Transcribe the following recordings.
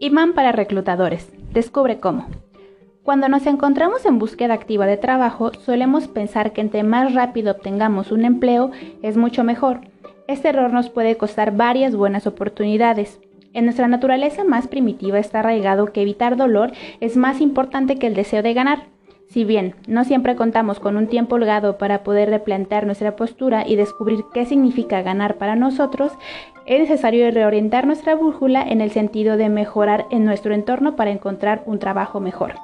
Imán para reclutadores. Descubre cómo. Cuando nos encontramos en búsqueda activa de trabajo, solemos pensar que entre más rápido obtengamos un empleo es mucho mejor. Este error nos puede costar varias buenas oportunidades. En nuestra naturaleza más primitiva está arraigado que evitar dolor es más importante que el deseo de ganar. Si bien no siempre contamos con un tiempo holgado para poder replantear nuestra postura y descubrir qué significa ganar para nosotros, es necesario reorientar nuestra brújula en el sentido de mejorar en nuestro entorno para encontrar un trabajo mejor.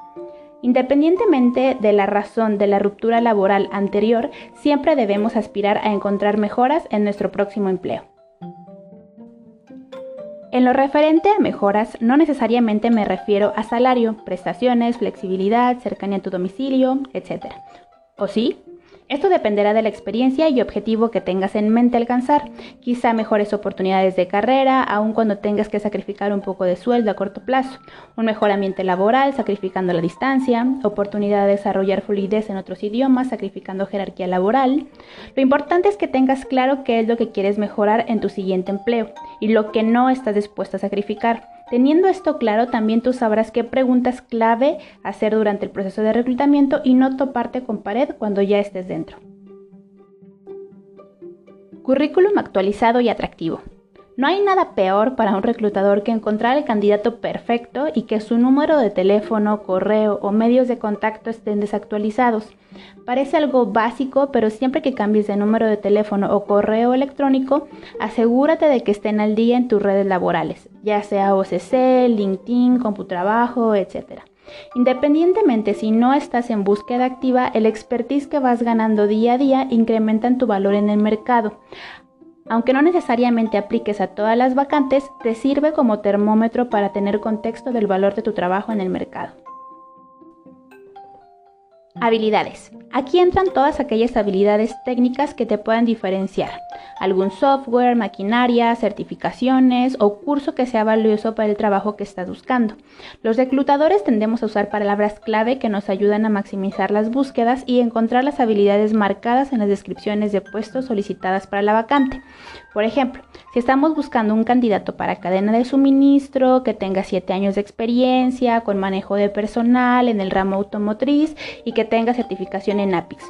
Independientemente de la razón de la ruptura laboral anterior, siempre debemos aspirar a encontrar mejoras en nuestro próximo empleo. En lo referente a mejoras, no necesariamente me refiero a salario, prestaciones, flexibilidad, cercanía a tu domicilio, etc. ¿O sí? Esto dependerá de la experiencia y objetivo que tengas en mente alcanzar. Quizá mejores oportunidades de carrera, aun cuando tengas que sacrificar un poco de sueldo a corto plazo. Un mejor ambiente laboral, sacrificando la distancia. Oportunidad de desarrollar fluidez en otros idiomas, sacrificando jerarquía laboral. Lo importante es que tengas claro qué es lo que quieres mejorar en tu siguiente empleo y lo que no estás dispuesto a sacrificar. Teniendo esto claro, también tú sabrás qué preguntas clave hacer durante el proceso de reclutamiento y no toparte con pared cuando ya estés dentro. Currículum actualizado y atractivo. No hay nada peor para un reclutador que encontrar el candidato perfecto y que su número de teléfono, correo o medios de contacto estén desactualizados. Parece algo básico, pero siempre que cambies de número de teléfono o correo electrónico, asegúrate de que estén al día en tus redes laborales, ya sea OCC, LinkedIn, Computrabajo, etc. Independientemente si no estás en búsqueda activa, el expertise que vas ganando día a día incrementa tu valor en el mercado. Aunque no necesariamente apliques a todas las vacantes, te sirve como termómetro para tener contexto del valor de tu trabajo en el mercado. Habilidades. Aquí entran todas aquellas habilidades técnicas que te puedan diferenciar. Algún software, maquinaria, certificaciones o curso que sea valioso para el trabajo que estás buscando. Los reclutadores tendemos a usar palabras clave que nos ayudan a maximizar las búsquedas y encontrar las habilidades marcadas en las descripciones de puestos solicitadas para la vacante. Por ejemplo, si estamos buscando un candidato para cadena de suministro que tenga 7 años de experiencia, con manejo de personal en el ramo automotriz y que tenga certificación en APIX.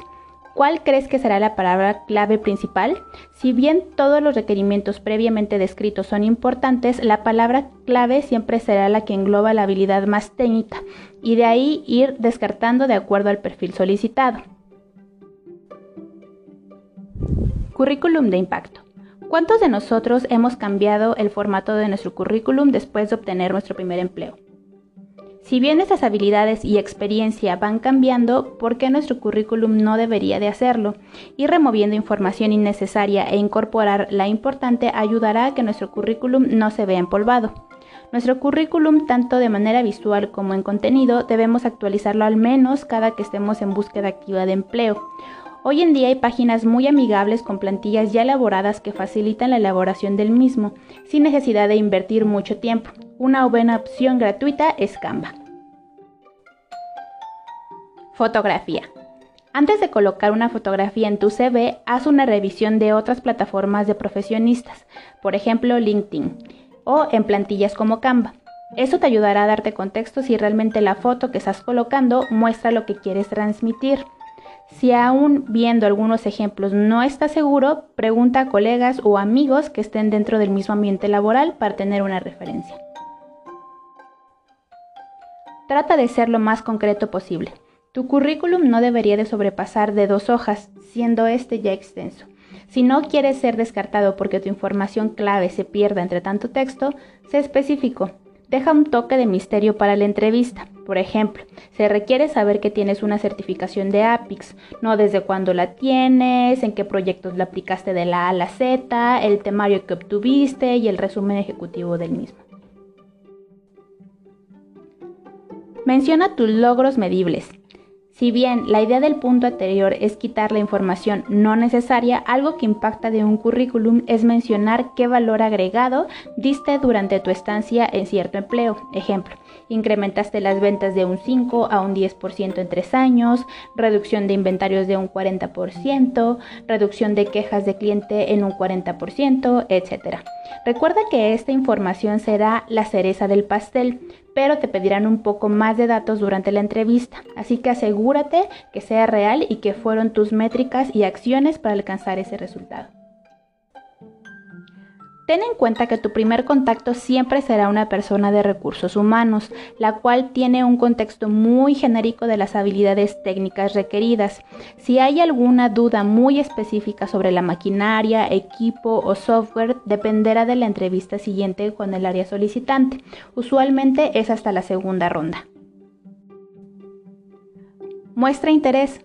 ¿Cuál crees que será la palabra clave principal? Si bien todos los requerimientos previamente descritos son importantes, la palabra clave siempre será la que engloba la habilidad más técnica y de ahí ir descartando de acuerdo al perfil solicitado. Currículum de impacto. ¿Cuántos de nosotros hemos cambiado el formato de nuestro currículum después de obtener nuestro primer empleo? Si bien estas habilidades y experiencia van cambiando, ¿por qué nuestro currículum no debería de hacerlo? Ir removiendo información innecesaria e incorporar la importante ayudará a que nuestro currículum no se vea empolvado. Nuestro currículum, tanto de manera visual como en contenido, debemos actualizarlo al menos cada que estemos en búsqueda activa de empleo. Hoy en día hay páginas muy amigables con plantillas ya elaboradas que facilitan la elaboración del mismo, sin necesidad de invertir mucho tiempo. Una buena opción gratuita es Canva. Fotografía. Antes de colocar una fotografía en tu CV, haz una revisión de otras plataformas de profesionistas, por ejemplo LinkedIn, o en plantillas como Canva. Eso te ayudará a darte contexto si realmente la foto que estás colocando muestra lo que quieres transmitir. Si aún viendo algunos ejemplos no estás seguro, pregunta a colegas o amigos que estén dentro del mismo ambiente laboral para tener una referencia. Trata de ser lo más concreto posible. Tu currículum no debería de sobrepasar de dos hojas, siendo este ya extenso. Si no quieres ser descartado porque tu información clave se pierda entre tanto texto, sé específico. Deja un toque de misterio para la entrevista. Por ejemplo, se requiere saber que tienes una certificación de APIX, no desde cuándo la tienes, en qué proyectos la aplicaste de la A a la Z, el temario que obtuviste y el resumen ejecutivo del mismo. Menciona tus logros medibles. Si bien la idea del punto anterior es quitar la información no necesaria, algo que impacta de un currículum es mencionar qué valor agregado diste durante tu estancia en cierto empleo. Ejemplo, incrementaste las ventas de un 5 a un 10% en tres años, reducción de inventarios de un 40%, reducción de quejas de cliente en un 40%, etc. Recuerda que esta información será la cereza del pastel, pero te pedirán un poco más de datos durante la entrevista, así que asegúrate que sea real y que fueron tus métricas y acciones para alcanzar ese resultado. Ten en cuenta que tu primer contacto siempre será una persona de recursos humanos, la cual tiene un contexto muy genérico de las habilidades técnicas requeridas. Si hay alguna duda muy específica sobre la maquinaria, equipo o software, dependerá de la entrevista siguiente con el área solicitante. Usualmente es hasta la segunda ronda. Muestra interés.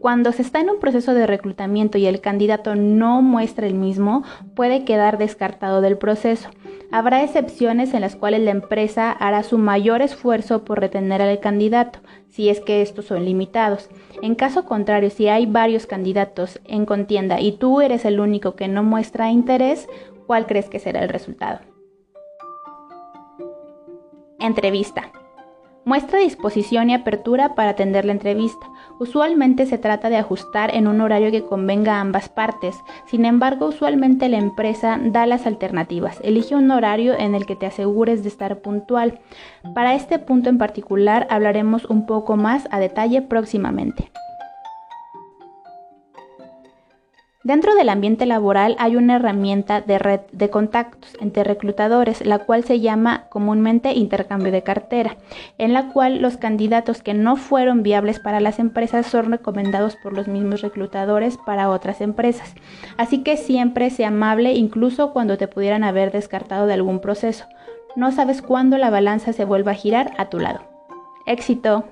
Cuando se está en un proceso de reclutamiento y el candidato no muestra el mismo, puede quedar descartado del proceso. Habrá excepciones en las cuales la empresa hará su mayor esfuerzo por retener al candidato, si es que estos son limitados. En caso contrario, si hay varios candidatos en contienda y tú eres el único que no muestra interés, ¿cuál crees que será el resultado? Entrevista. Muestra disposición y apertura para atender la entrevista. Usualmente se trata de ajustar en un horario que convenga a ambas partes. Sin embargo, usualmente la empresa da las alternativas. Elige un horario en el que te asegures de estar puntual. Para este punto en particular hablaremos un poco más a detalle próximamente. Dentro del ambiente laboral hay una herramienta de red de contactos entre reclutadores, la cual se llama comúnmente intercambio de cartera, en la cual los candidatos que no fueron viables para las empresas son recomendados por los mismos reclutadores para otras empresas. Así que siempre sea amable incluso cuando te pudieran haber descartado de algún proceso. No sabes cuándo la balanza se vuelva a girar a tu lado. Éxito.